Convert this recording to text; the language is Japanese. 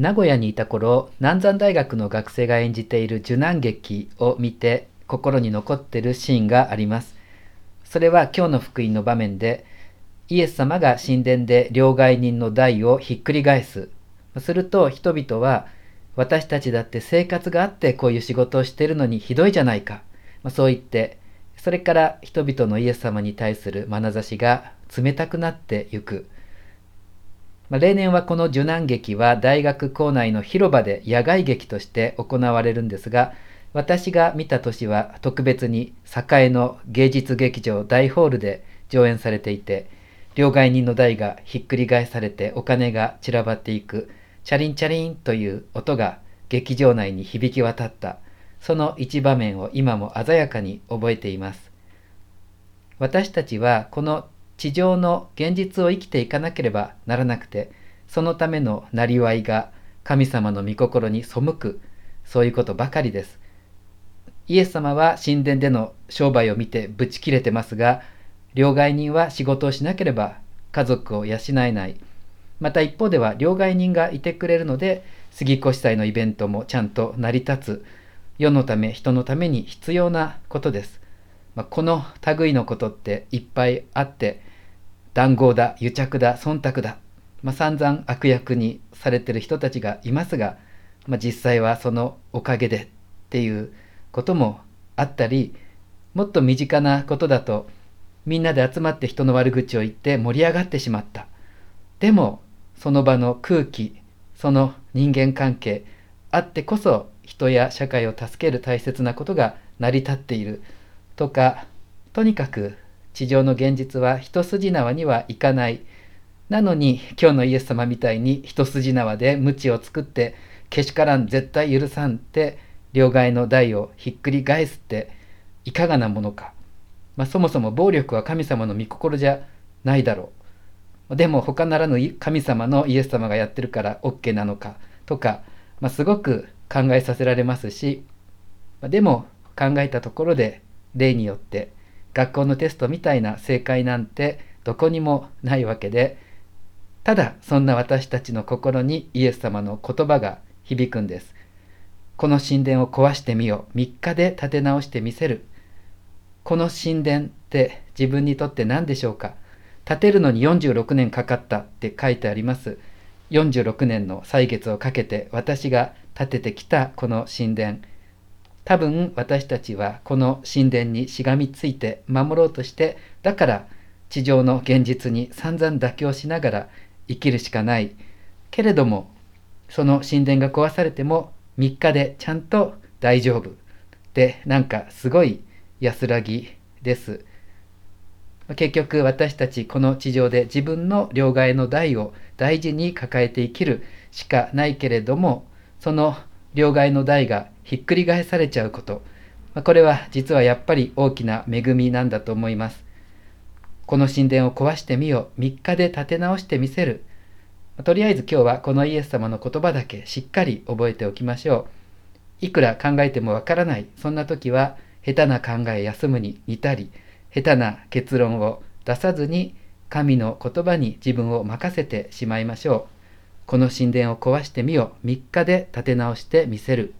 名古屋にいた頃南山大学の学生が演じている受難劇を見て心に残ってるシーンがあります。それは今日の福音の場面でイエス様が神殿で両替人の代をひっくり返す。すると人々は私たちだって生活があってこういう仕事をしてるのにひどいじゃないか、ま、そう言ってそれから人々のイエス様に対する眼差しが冷たくなってゆく。ま、例年はこの受難劇は大学構内の広場で野外劇として行われるんですが私が見た年は特別に栄の芸術劇場大ホールで上演されていて両替人の台がひっくり返されてお金が散らばっていくチャリンチャリンという音が劇場内に響き渡ったその一場面を今も鮮やかに覚えています。私たちはこの地上の現実を生きていかなければならなくてそのためのなりわいが神様の御心に背くそういうことばかりです。イエス様は神殿での商売を見てブチ切れてますが両替人は仕事をしなければ家族を養えない。また一方では両替人がいてくれるので杉越祭のイベントもちゃんと成り立つ。世のため人のために必要なことです、まあ、この類のことっていっぱいあって談合だ癒着だ忖度だ、まあ、散々悪役にされてる人たちがいますが、まあ、実際はそのおかげでっていうこともあったりもっと身近なことだとみんなで集まって人の悪口を言って盛り上がってしまった。でもその場の空気その人間関係あってこそ人や社会を助ける大切なことが成り立っているとかとにかく地上の現実は一筋縄にはいかない。なのに今日のイエス様みたいに一筋縄で鞭を作ってけしからん絶対許さんって両替の台をひっくり返すっていかがなものか。まあ、そもそも暴力は神様の御心じゃないだろう。でも他ならぬ神様のイエス様がやってるから OK なのかとか、まあ、すごく考えさせられますし、まあ、でも考えたところで例によって学校のテストみたいな正解なんてどこにもないわけでただそんな私たちの心にイエス様の言葉が響くんです。この神殿を壊してみよう。3日で建て直してみせる。この神殿って自分にとって何でしょうか。建てるのに46年かかった。って書いてあります。46年の歳月をかけて私が建ててきたこの神殿。多分私たちはこの神殿にしがみついて守ろうとしてだから地上の現実に散々妥協しながら生きるしかない。けれどもその神殿が壊されても3日でちゃんと大丈夫。ってなんかすごい安らぎです。結局私たちこの地上で自分の両替の代を大事に抱えて生きるしかないけれどもその両替の代がひっくり返されちゃうこと、まこれは実はやっぱり大きな恵みなんだと思います。この神殿を壊してみよう。3日で建て直してみせる。とりあえず今日はこのイエス様の言葉だけしっかり覚えておきましょう。いくら考えてもわからない。そんな時は下手な考え休むに似たり、下手な結論を出さずに神の言葉に自分を任せてしまいましょう。この神殿を壊してみよう。3日で建て直してみせる。